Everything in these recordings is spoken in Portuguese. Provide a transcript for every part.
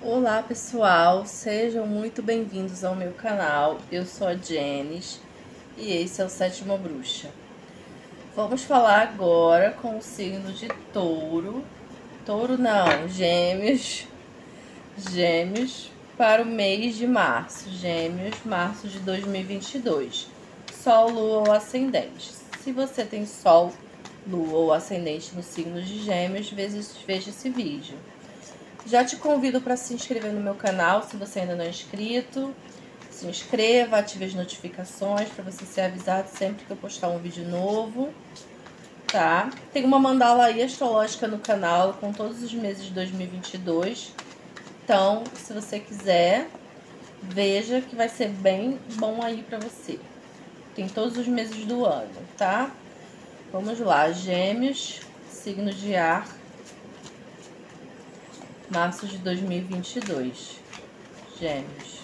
Olá pessoal, sejam muito bem-vindos ao meu canal. Eu sou a Jenis e esse é o Sétima Bruxa. Vamos falar agora com o signo de Touro. Touro não, Gêmeos. Gêmeos para o mês de março. Gêmeos, março de 2022. Sol, Lua ou Ascendente. Se você tem Sol, Lua ou Ascendente no signo de Gêmeos, veja esse vídeo. Já te convido para se inscrever no meu canal, se você ainda não é inscrito. Se inscreva, ative as notificações para você ser avisado sempre que eu postar um vídeo novo. Tá? Tem uma mandala aí astrológica no canal com todos os meses de 2022. Então, se você quiser, veja que vai ser bem bom aí para você. Tem todos os meses do ano, tá? Vamos lá, gêmeos, signo de ar, março de 2022. Gêmeos.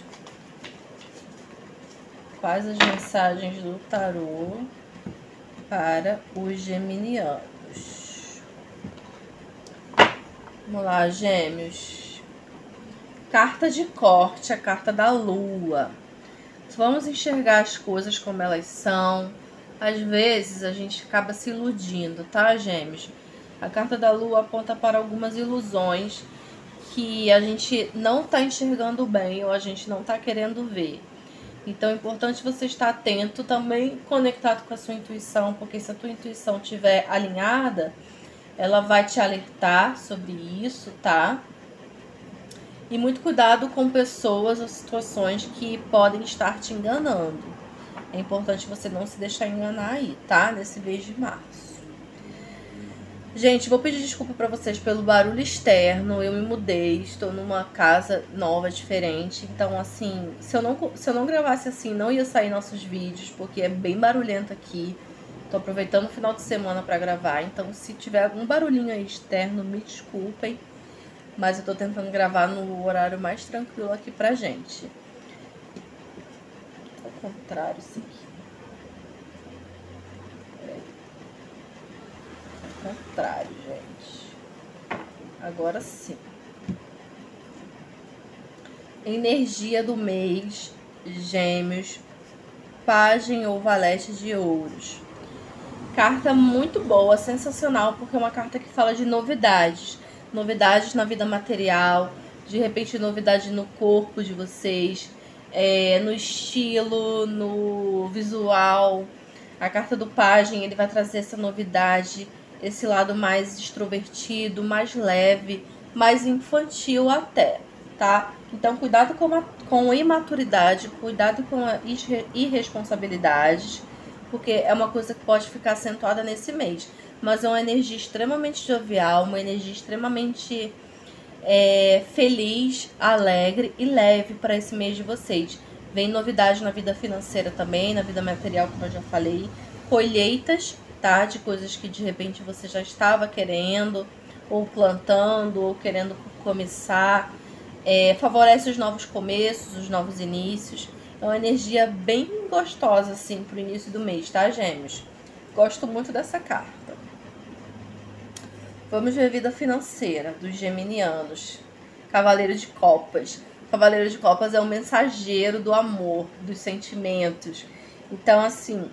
Quais as mensagens do tarô para os geminianos? Vamos lá, Gêmeos. Carta de corte, a carta da lua. Vamos enxergar as coisas como elas são. Às vezes a gente acaba se iludindo, tá, Gêmeos? A carta da lua aponta para algumas ilusões que a gente não está enxergando bem ou a gente não está querendo ver. Então é importante você estar atento, também conectado com a sua intuição, porque se a tua intuição estiver alinhada, ela vai te alertar sobre isso, tá? E muito cuidado com pessoas ou situações que podem estar te enganando. É importante você não se deixar enganar aí, tá? Nesse mês de março. Gente, vou pedir desculpa para vocês pelo barulho externo. Eu me mudei, estou numa casa nova, diferente. Então, assim, se eu não, se eu não gravasse assim, não ia sair nossos vídeos, porque é bem barulhento aqui. Tô aproveitando o final de semana para gravar. Então, se tiver algum barulhinho aí externo, me desculpem. Mas eu tô tentando gravar no horário mais tranquilo aqui pra gente. Ao contrário, isso aqui. Contrário, gente. Agora sim. Energia do mês, gêmeos, Pagem ou Valete de Ouros. Carta muito boa, sensacional, porque é uma carta que fala de novidades. Novidades na vida material, de repente novidade no corpo de vocês, é, no estilo, no visual. A carta do Pagem, ele vai trazer essa novidade esse lado mais extrovertido, mais leve, mais infantil até, tá? Então, cuidado com, a, com imaturidade, cuidado com a irresponsabilidade, porque é uma coisa que pode ficar acentuada nesse mês. Mas é uma energia extremamente jovial, uma energia extremamente é, feliz, alegre e leve para esse mês de vocês. Vem novidade na vida financeira também, na vida material, como eu já falei. Colheitas De coisas que de repente você já estava querendo, ou plantando, ou querendo começar. É, favorece os novos começos, os novos inícios. É uma energia bem gostosa, assim, pro início do mês, tá, gêmeos? Gosto muito dessa carta. Vamos ver a vida financeira dos geminianos. Cavaleiro de Copas. Cavaleiro de Copas é o mensageiro do amor, dos sentimentos. Então, assim,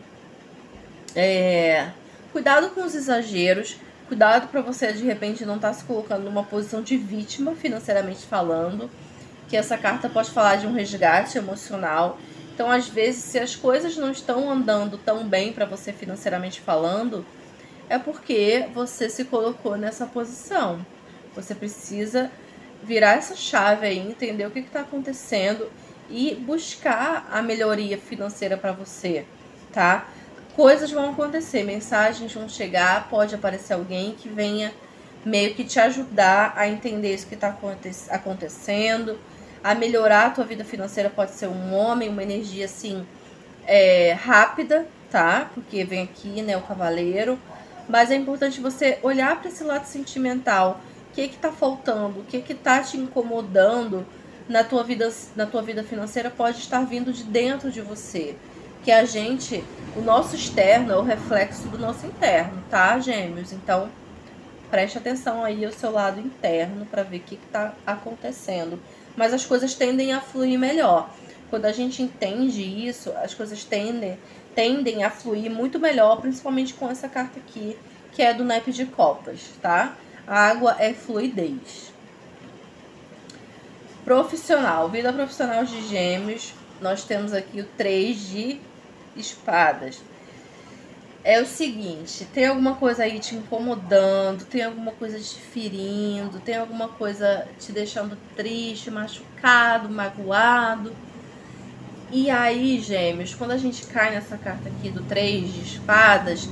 é, Cuidado com os exageros, cuidado para você de repente não estar tá se colocando numa posição de vítima financeiramente falando, que essa carta pode falar de um resgate emocional. Então, às vezes, se as coisas não estão andando tão bem para você financeiramente falando, é porque você se colocou nessa posição. Você precisa virar essa chave aí, entender o que está acontecendo e buscar a melhoria financeira para você, tá? Coisas vão acontecer, mensagens vão chegar, pode aparecer alguém que venha meio que te ajudar a entender isso que está acontecendo, a melhorar a tua vida financeira. Pode ser um homem, uma energia assim é, rápida, tá? Porque vem aqui, né, o cavaleiro. Mas é importante você olhar para esse lado sentimental. O que que tá faltando? O que que tá te incomodando na tua vida, na tua vida financeira? Pode estar vindo de dentro de você que a gente, o nosso externo é o reflexo do nosso interno, tá, gêmeos? Então, preste atenção aí ao seu lado interno para ver o que está acontecendo. Mas as coisas tendem a fluir melhor. Quando a gente entende isso, as coisas tendem, tendem a fluir muito melhor, principalmente com essa carta aqui, que é do naipe de copas, tá? A água é fluidez. Profissional, vida profissional de gêmeos, nós temos aqui o 3 de espadas é o seguinte, tem alguma coisa aí te incomodando, tem alguma coisa te ferindo, tem alguma coisa te deixando triste, machucado, magoado. E aí, gêmeos, quando a gente cai nessa carta aqui do três de espadas,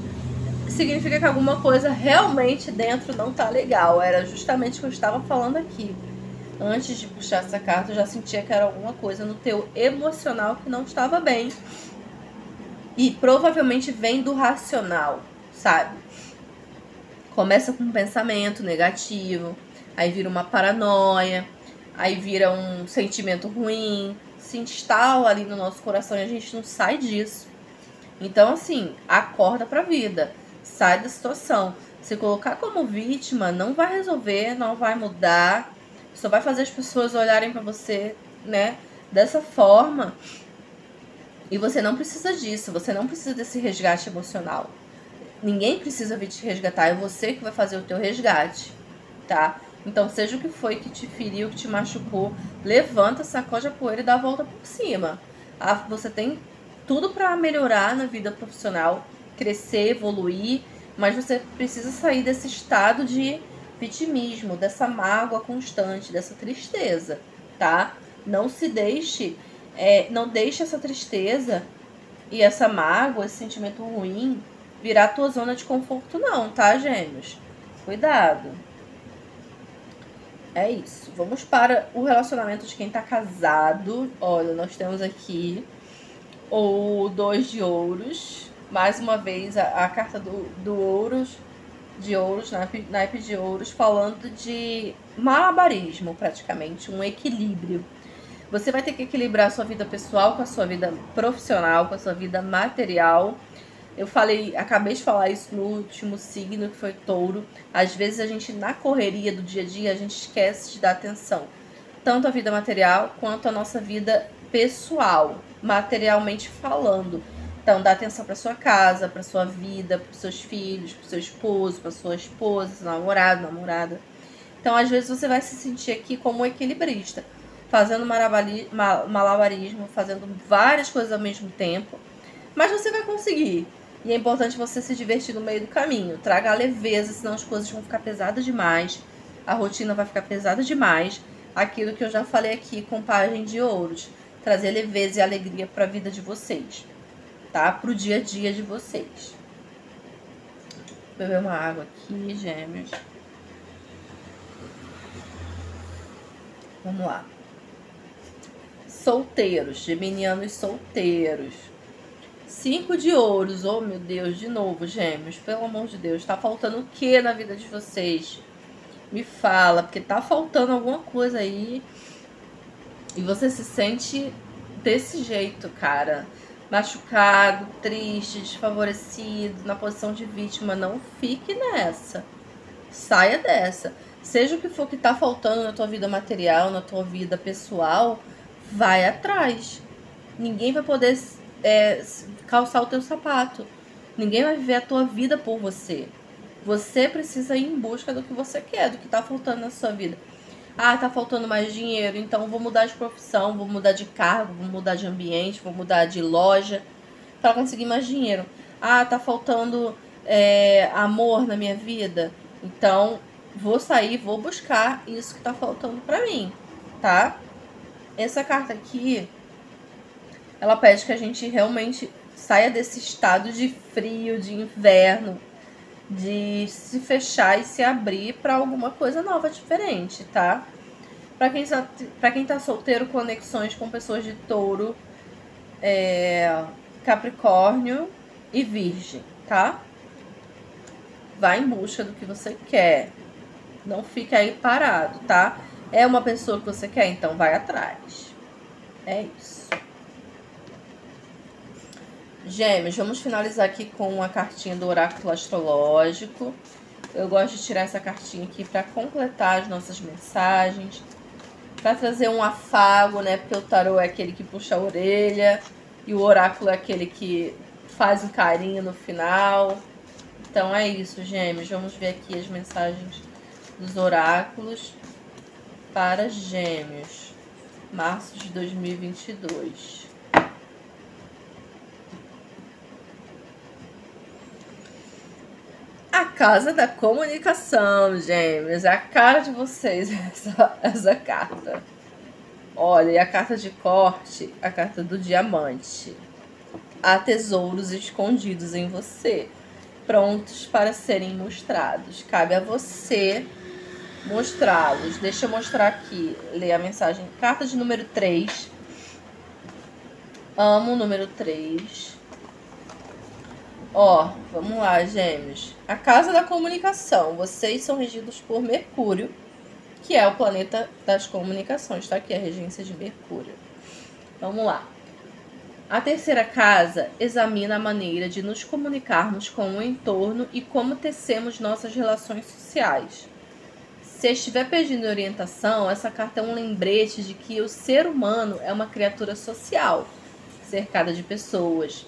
significa que alguma coisa realmente dentro não tá legal. Era justamente o que eu estava falando aqui. Antes de puxar essa carta, eu já sentia que era alguma coisa no teu emocional que não estava bem e provavelmente vem do racional, sabe? Começa com um pensamento negativo, aí vira uma paranoia, aí vira um sentimento ruim, se instala ali no nosso coração e a gente não sai disso. Então, assim, acorda pra vida, sai da situação. Se colocar como vítima não vai resolver, não vai mudar, só vai fazer as pessoas olharem para você, né, dessa forma e você não precisa disso, você não precisa desse resgate emocional. Ninguém precisa vir te resgatar, é você que vai fazer o teu resgate, tá? Então, seja o que foi que te feriu, que te machucou, levanta, sacode a poeira e dá a volta por cima. Ah, você tem tudo para melhorar na vida profissional, crescer, evoluir, mas você precisa sair desse estado de vitimismo, dessa mágoa constante, dessa tristeza, tá? Não se deixe é, não deixe essa tristeza e essa mágoa, esse sentimento ruim virar a tua zona de conforto, não, tá, gêmeos? Cuidado. É isso. Vamos para o relacionamento de quem tá casado. Olha, nós temos aqui o dois de ouros. Mais uma vez, a, a carta do, do ouros, de ouros, naipe, naipe de ouros, falando de malabarismo, praticamente, um equilíbrio você vai ter que equilibrar a sua vida pessoal com a sua vida profissional, com a sua vida material. Eu falei, acabei de falar isso no último signo, que foi touro. Às vezes a gente, na correria do dia a dia, a gente esquece de dar atenção. Tanto à vida material quanto à nossa vida pessoal, materialmente falando. Então, dá atenção para sua casa, para sua vida, para seus filhos, para seu esposo, para sua esposa, seu namorado, namorada. Então, às vezes você vai se sentir aqui como um equilibrista fazendo malabarismo, fazendo várias coisas ao mesmo tempo. Mas você vai conseguir. E é importante você se divertir no meio do caminho. Traga a leveza, senão as coisas vão ficar pesadas demais. A rotina vai ficar pesada demais. Aquilo que eu já falei aqui com página de ouros. Trazer leveza e alegria para a vida de vocês. Tá? Para o dia a dia de vocês. Vou beber uma água aqui, gêmeos. Vamos lá solteiros, geminianos solteiros. Cinco de ouros, oh meu Deus, de novo, gêmeos, pelo amor de Deus, tá faltando o que na vida de vocês? Me fala, porque tá faltando alguma coisa aí e você se sente desse jeito, cara. Machucado, triste, desfavorecido, na posição de vítima. Não fique nessa. Saia dessa. Seja o que for que tá faltando na tua vida material, na tua vida pessoal, vai atrás. Ninguém vai poder é, calçar o teu sapato. Ninguém vai viver a tua vida por você. Você precisa ir em busca do que você quer, do que tá faltando na sua vida. Ah, tá faltando mais dinheiro, então vou mudar de profissão, vou mudar de cargo, vou mudar de ambiente, vou mudar de loja para conseguir mais dinheiro. Ah, tá faltando é, amor na minha vida, então vou sair, vou buscar isso que tá faltando para mim, tá? Essa carta aqui, ela pede que a gente realmente saia desse estado de frio, de inverno, de se fechar e se abrir para alguma coisa nova, diferente, tá? Para quem, tá, pra quem tá solteiro, conexões com pessoas de touro, é, Capricórnio e Virgem, tá? Vai em busca do que você quer. Não fique aí parado, tá? É uma pessoa que você quer, então vai atrás. É isso. Gêmeos, vamos finalizar aqui com a cartinha do oráculo astrológico. Eu gosto de tirar essa cartinha aqui para completar as nossas mensagens, para trazer um afago, né? Porque o tarô é aquele que puxa a orelha e o oráculo é aquele que faz um carinho no final. Então é isso, gêmeos. Vamos ver aqui as mensagens dos oráculos para gêmeos. Março de 2022. A casa da comunicação, gêmeos. É a cara de vocês essa, essa carta. Olha, e a carta de corte, a carta do diamante. Há tesouros escondidos em você, prontos para serem mostrados. Cabe a você mostrá-los. Deixa eu mostrar aqui, ler a mensagem. Carta de número 3. Amo o número 3. Ó, vamos lá, gêmeos. A casa da comunicação. Vocês são regidos por Mercúrio, que é o planeta das comunicações. Tá aqui a regência de Mercúrio. Vamos lá. A terceira casa examina a maneira de nos comunicarmos com o entorno e como tecemos nossas relações sociais. Se estiver pedindo orientação, essa carta é um lembrete de que o ser humano é uma criatura social, cercada de pessoas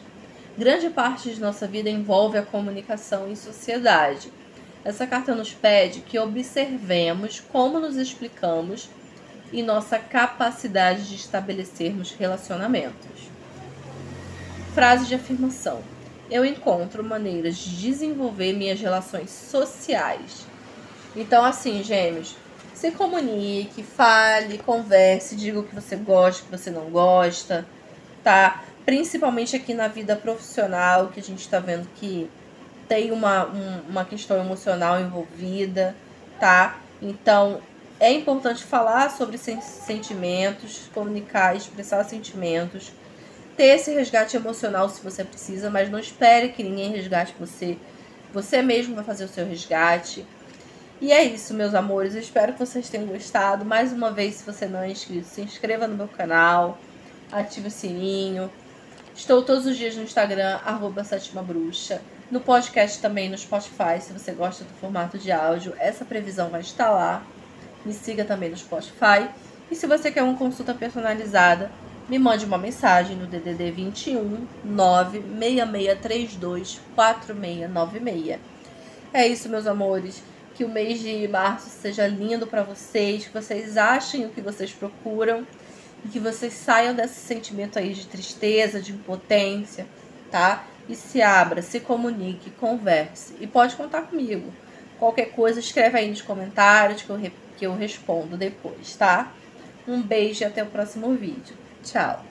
Grande parte de nossa vida envolve a comunicação em sociedade. Essa carta nos pede que observemos como nos explicamos e nossa capacidade de estabelecermos relacionamentos. Frase de afirmação: Eu encontro maneiras de desenvolver minhas relações sociais. Então, assim, gêmeos, se comunique, fale, converse, diga o que você gosta, o que você não gosta, tá? principalmente aqui na vida profissional, que a gente está vendo que tem uma, um, uma questão emocional envolvida, tá? Então, é importante falar sobre sentimentos, comunicar, expressar sentimentos, ter esse resgate emocional se você precisa, mas não espere que ninguém resgate você. Você mesmo vai fazer o seu resgate. E é isso, meus amores. Eu espero que vocês tenham gostado. Mais uma vez, se você não é inscrito, se inscreva no meu canal, ative o sininho Estou todos os dias no Instagram, arroba Sétima Bruxa. No podcast também no Spotify, se você gosta do formato de áudio, essa previsão vai estar lá. Me siga também no Spotify. E se você quer uma consulta personalizada, me mande uma mensagem no DDD 21 96632 4696. É isso, meus amores. Que o mês de março seja lindo para vocês, que vocês achem o que vocês procuram e que vocês saiam desse sentimento aí de tristeza, de impotência, tá? E se abra, se comunique, converse. E pode contar comigo. Qualquer coisa, escreve aí nos comentários que eu, que eu respondo depois, tá? Um beijo e até o próximo vídeo. Tchau!